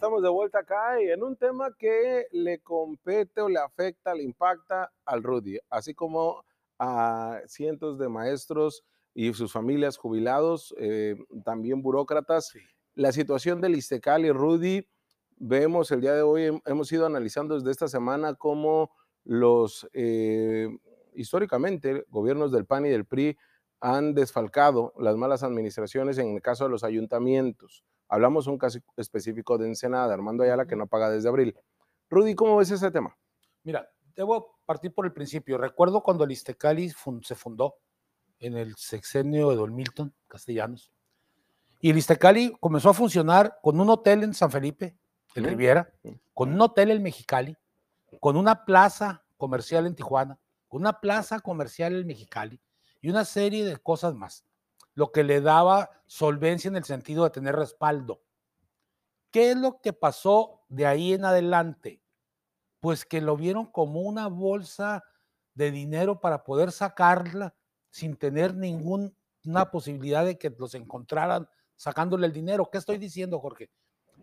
estamos de vuelta acá y en un tema que le compete o le afecta, le impacta al Rudy, así como a cientos de maestros y sus familias jubilados, eh, también burócratas. La situación del Istecal y Rudy, vemos el día de hoy, hemos ido analizando desde esta semana cómo los, eh, históricamente, gobiernos del PAN y del PRI han desfalcado las malas administraciones en el caso de los ayuntamientos. Hablamos un caso específico de Ensenada, Armando Ayala, que no paga desde abril. Rudy, ¿cómo ves ese tema? Mira, debo partir por el principio. Recuerdo cuando el Istecali se fundó en el sexenio de Don Milton Castellanos. Y el Istecali comenzó a funcionar con un hotel en San Felipe, en Riviera, con un hotel en Mexicali, con una plaza comercial en Tijuana, con una plaza comercial en Mexicali y una serie de cosas más lo que le daba solvencia en el sentido de tener respaldo. ¿Qué es lo que pasó de ahí en adelante? Pues que lo vieron como una bolsa de dinero para poder sacarla sin tener ninguna posibilidad de que los encontraran sacándole el dinero. ¿Qué estoy diciendo, Jorge?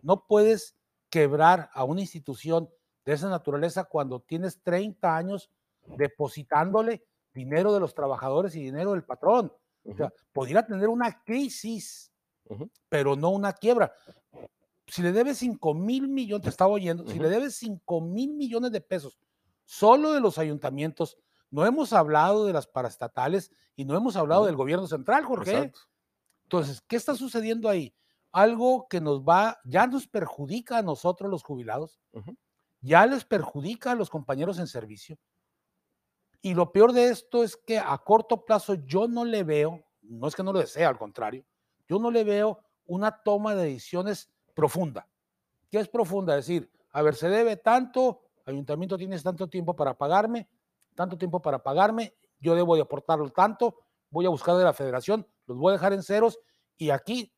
No puedes quebrar a una institución de esa naturaleza cuando tienes 30 años depositándole dinero de los trabajadores y dinero del patrón. O sea, podría tener una crisis, pero no una quiebra. Si le debes 5 mil millones, te estaba oyendo, si le debes 5 mil millones de pesos solo de los ayuntamientos, no hemos hablado de las paraestatales y no hemos hablado del gobierno central, Jorge. Entonces, ¿qué está sucediendo ahí? Algo que nos va, ya nos perjudica a nosotros los jubilados, ya les perjudica a los compañeros en servicio, y lo peor de esto es que a corto plazo yo no le veo, no es que no lo desea, al contrario, yo no le veo una toma de decisiones profunda. ¿Qué es profunda? Es decir, a ver, se debe tanto, ayuntamiento tienes tanto tiempo para pagarme, tanto tiempo para pagarme, yo debo de aportarlo tanto, voy a buscar de la federación, los voy a dejar en ceros y aquí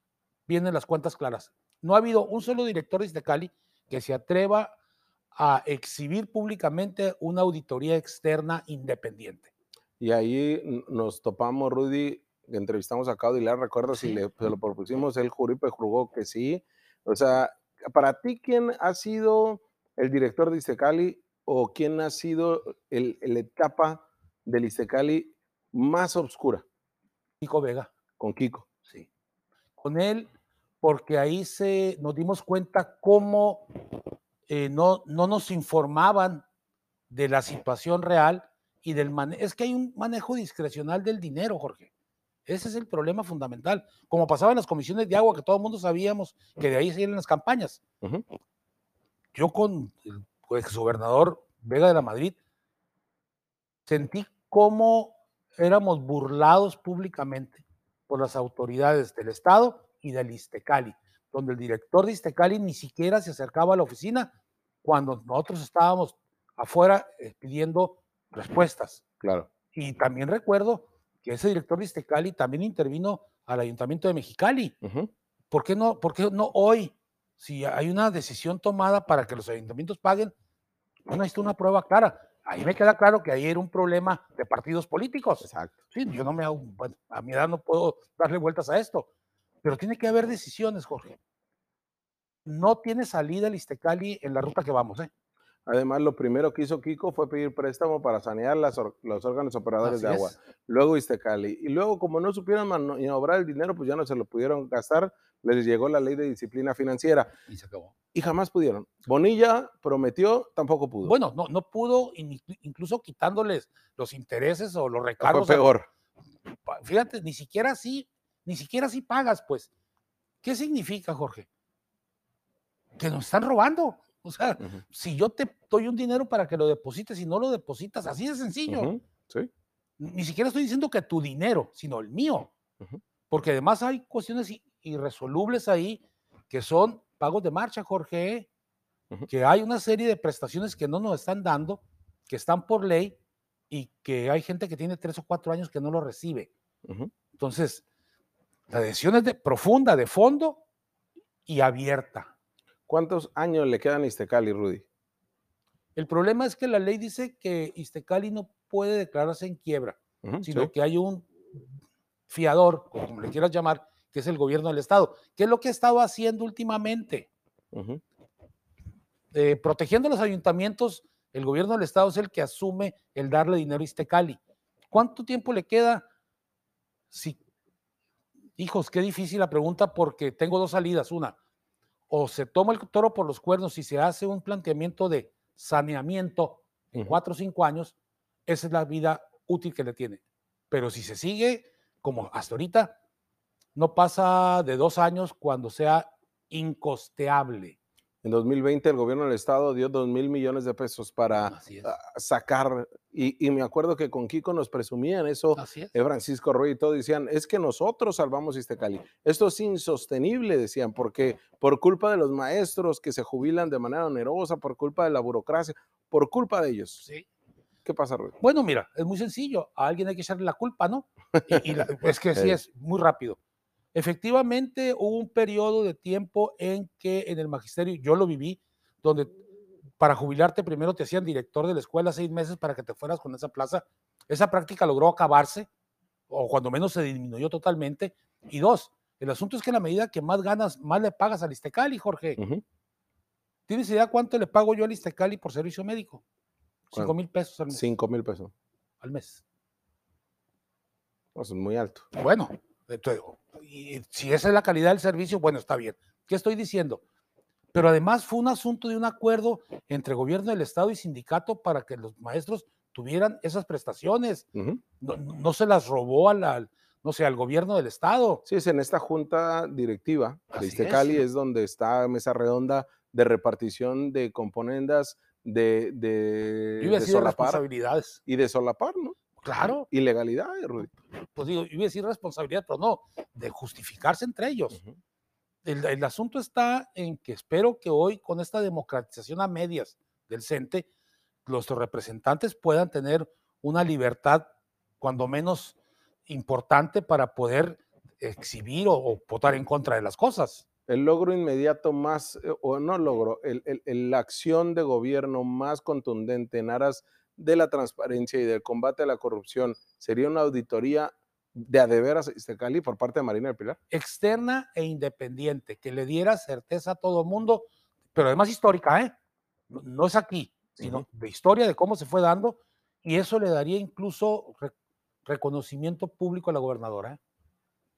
vienen las cuentas claras. No ha habido un solo director de Cali que se atreva a exhibir públicamente una auditoría externa independiente. Y ahí nos topamos, Rudy, entrevistamos a Caudilar, ¿recuerdas si le, lo propusimos? El Juripe jugó que sí. O sea, para ti, ¿quién ha sido el director de Istecali o quién ha sido el, la etapa del Istecali más oscura? Kiko Vega. Con Kiko. Sí. Con él, porque ahí se, nos dimos cuenta cómo eh, no, no nos informaban de la situación real y del manejo. Es que hay un manejo discrecional del dinero, Jorge. Ese es el problema fundamental. Como pasaba en las comisiones de agua, que todo el mundo sabíamos que de ahí se las campañas. Yo con el pues, gobernador Vega de la Madrid sentí cómo éramos burlados públicamente por las autoridades del Estado y del Istecali donde el director de Istecali ni siquiera se acercaba a la oficina cuando nosotros estábamos afuera eh, pidiendo respuestas. Claro. Y también recuerdo que ese director de Istecali también intervino al Ayuntamiento de Mexicali. ¿Por, qué no, ¿Por qué no hoy, si hay una decisión tomada para que los ayuntamientos paguen, no necesita una prueba clara? Ahí me queda claro que ahí era un problema de partidos políticos. Exacto. Sí, yo no me hago, bueno, a mi edad no puedo darle vueltas a esto, pero tiene que haber decisiones, Jorge. No tiene salida el Istecali en la ruta que vamos, ¿eh? Además, lo primero que hizo Kiko fue pedir préstamo para sanear las los órganos operadores de agua. Luego Istecali. Y luego, como no supieron maniobrar el dinero, pues ya no se lo pudieron gastar. Les llegó la ley de disciplina financiera. Y se acabó. Y jamás pudieron. Bonilla prometió, tampoco pudo. Bueno, no, no pudo, incluso quitándoles los intereses o los recargos. Fue peor. Fíjate, ni siquiera así ni siquiera si pagas, pues. ¿Qué significa, Jorge? Que nos están robando. O sea, si yo te doy un dinero para que lo deposites y no lo depositas, así de sencillo. Sí. Ni siquiera estoy diciendo que tu dinero, sino el mío. Porque además hay cuestiones irresolubles ahí que son pagos de marcha, Jorge. Que hay una serie de prestaciones que no nos están dando, que están por ley y que hay gente que tiene tres o cuatro años que no lo recibe. Entonces, la decisión es de, profunda, de fondo y abierta. ¿Cuántos años le quedan a Istecali, Rudy? El problema es que la ley dice que Istecali no puede declararse en quiebra, sino que hay un fiador, como le quieras llamar, que es el gobierno del Estado. ¿Qué es lo que ha estado haciendo últimamente? eh, protegiendo a los ayuntamientos, el gobierno del estado es el que asume el darle dinero a Iztecali. ¿Cuánto tiempo le queda? Si, hijos, qué difícil la pregunta porque tengo dos salidas. Una, o se toma el toro por los cuernos y se hace un planteamiento de saneamiento en cuatro o cinco años, esa es la vida útil que le tiene. Pero si se sigue como hasta ahorita, no pasa de dos años cuando sea incosteable. En 2020 el gobierno del estado dio dos mil millones de pesos para ah, sacar, y, me acuerdo que con Kiko nos presumían eso, eh, Francisco Roy y todo, decían, es que nosotros salvamos Iztecali. Esto es insostenible, decían, porque por culpa de los maestros que se jubilan de manera onerosa, por culpa de la burocracia, por culpa de ellos. Sí. ¿Qué pasa, Roy? Bueno, mira, es muy sencillo, a alguien hay que echarle la culpa, ¿no? Y, es que sí es muy rápido. Efectivamente, hubo un periodo de tiempo en que en el magisterio, yo lo viví, donde para jubilarte primero te hacían director de la escuela seis meses para que te fueras con esa plaza. Esa práctica logró acabarse, o cuando menos se disminuyó totalmente. Y dos, el asunto es que en la medida que más ganas, más le pagas al Istecali, Jorge. ¿Tienes idea cuánto le pago yo al Istecali por servicio médico? Cinco mil pesos al mes. Cinco mil pesos. Al mes. Eso es muy alto. Bueno, y si esa es la calidad del servicio, bueno, está bien. ¿Qué estoy diciendo? Pero además fue un asunto de un acuerdo entre gobierno del Estado y sindicato para que los maestros tuvieran esas prestaciones. no, se las robó al, no sé, al gobierno del Estado. Sí, es en esta junta directiva de Istecali es. donde está mesa redonda de repartición de componendas de, de, de responsabilidades. Y de solapar, ¿no? Claro. Ilegalidad, Rudy. Pues digo, iba a decir responsabilidad, pero no, de justificarse entre ellos. el, asunto está en que espero que hoy, con esta democratización a medias del CENTE, los representantes puedan tener una libertad, cuando menos importante, para poder exhibir o, votar en contra de las cosas. El logro inmediato más, eh, o no logro, el, la acción de gobierno más contundente en aras de la transparencia y del combate a la corrupción sería una auditoría de adeveras Cali por parte de Marina del Pilar? Externa e independiente, que le diera certeza a todo mundo, pero además histórica, ¿eh? No, es aquí, sino de historia de cómo se fue dando, y eso le daría incluso reconocimiento público a la gobernadora. ¿eh?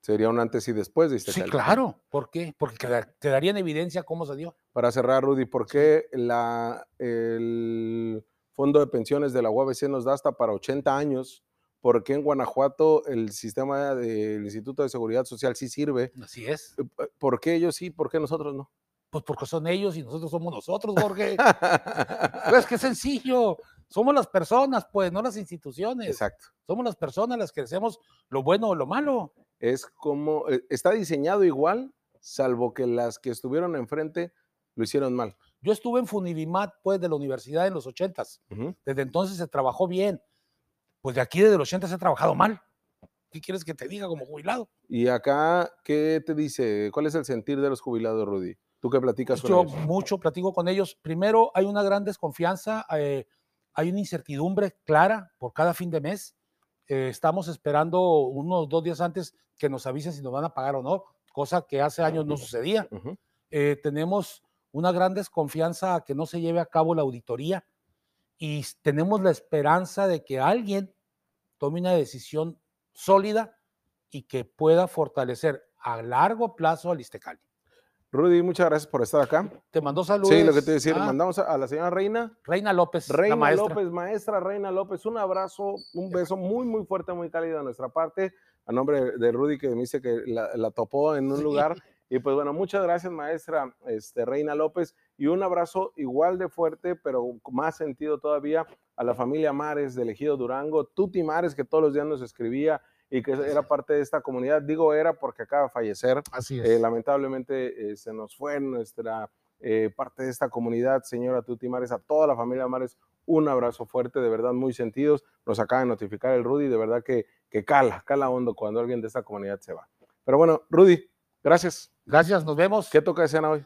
Sería un antes y después de Sí, claro. ¿Por qué? Porque te daría en evidencia cómo se dio. Para cerrar, Rudy, ¿por qué la, el fondo de pensiones de la UABC nos da hasta para 80 años, porque en Guanajuato el sistema del Instituto de Seguridad Social sí sirve. Así es. Eh, ¿Por qué ellos sí? ¿Por qué nosotros no? Pues porque son ellos y nosotros somos nosotros, Jorge. pues qué sencillo. Somos las personas, pues, no las instituciones. Exacto. Somos las personas las que hacemos lo bueno o lo malo. Es como, eh, está diseñado igual, salvo que las que estuvieron enfrente lo hicieron mal. Yo estuve en Funivimat, pues, de la universidad en los ochentas. Desde entonces se trabajó bien. Pues de aquí desde los 80 se ha trabajado mal. ¿Qué quieres que te diga como jubilado? Y acá, ¿qué te dice? ¿Cuál es el sentir de los jubilados, Rudy? ¿Tú qué platicas con ellos? Yo mucho platico con ellos. Primero, hay una gran desconfianza, eh, hay una incertidumbre clara por cada fin de mes. Eh, estamos esperando unos dos días antes que nos avisen si nos van a pagar o no, cosa que hace años no sucedía. Eh, tenemos una gran desconfianza a que no se lleve a cabo la auditoría y tenemos la esperanza de que alguien tome una decisión sólida y que pueda fortalecer a largo plazo al Istecali. Rudy, muchas gracias por estar acá. Te mandó saludos. Sí, lo que te decía, ah. mandamos a, la señora Reina. Reina López. Reina maestra. López, maestra Reina López. Un abrazo, un beso muy, muy fuerte, muy cálido de nuestra parte. A nombre de Rudy, que me dice que la, topó en un lugar y pues bueno, muchas gracias, maestra este, Reina López, y un abrazo igual de fuerte, pero con más sentido todavía, a la familia Mares de Ejido Durango, Tuti Mares, que todos los días nos escribía y que era parte de esta comunidad. Digo era porque acaba de fallecer. Así es. Eh, lamentablemente eh, se nos fue nuestra eh, parte de esta comunidad, señora Tuti Mares, a toda la familia Mares, un abrazo fuerte, de verdad muy sentidos. Nos acaba de notificar el Rudy, de verdad que, que cala, cala hondo cuando alguien de esta comunidad se va. Pero bueno, Rudy, gracias. Gracias, nos vemos. ¿Qué toca de escena hoy?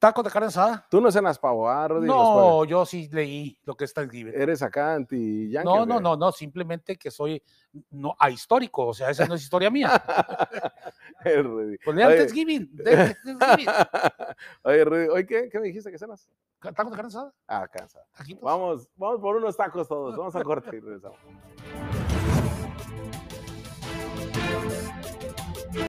Tacos de carne asada. Tú no cenas pavo, ¿ah, No, yo sí leí lo que es Thanksgiving. Eres acá anti yankee. No, ¿o no, no, no, simplemente que soy no, ahistórico, o sea, esa no es historia mía. Pues lean. Thanksgiving. Oye, Rudy, ¿hoy qué, qué me dijiste que cenas? Tacos de carne asada, Ah, cansado. taquitos. Vamos, vamos por unos tacos todos. Vamos a corte y regresamos.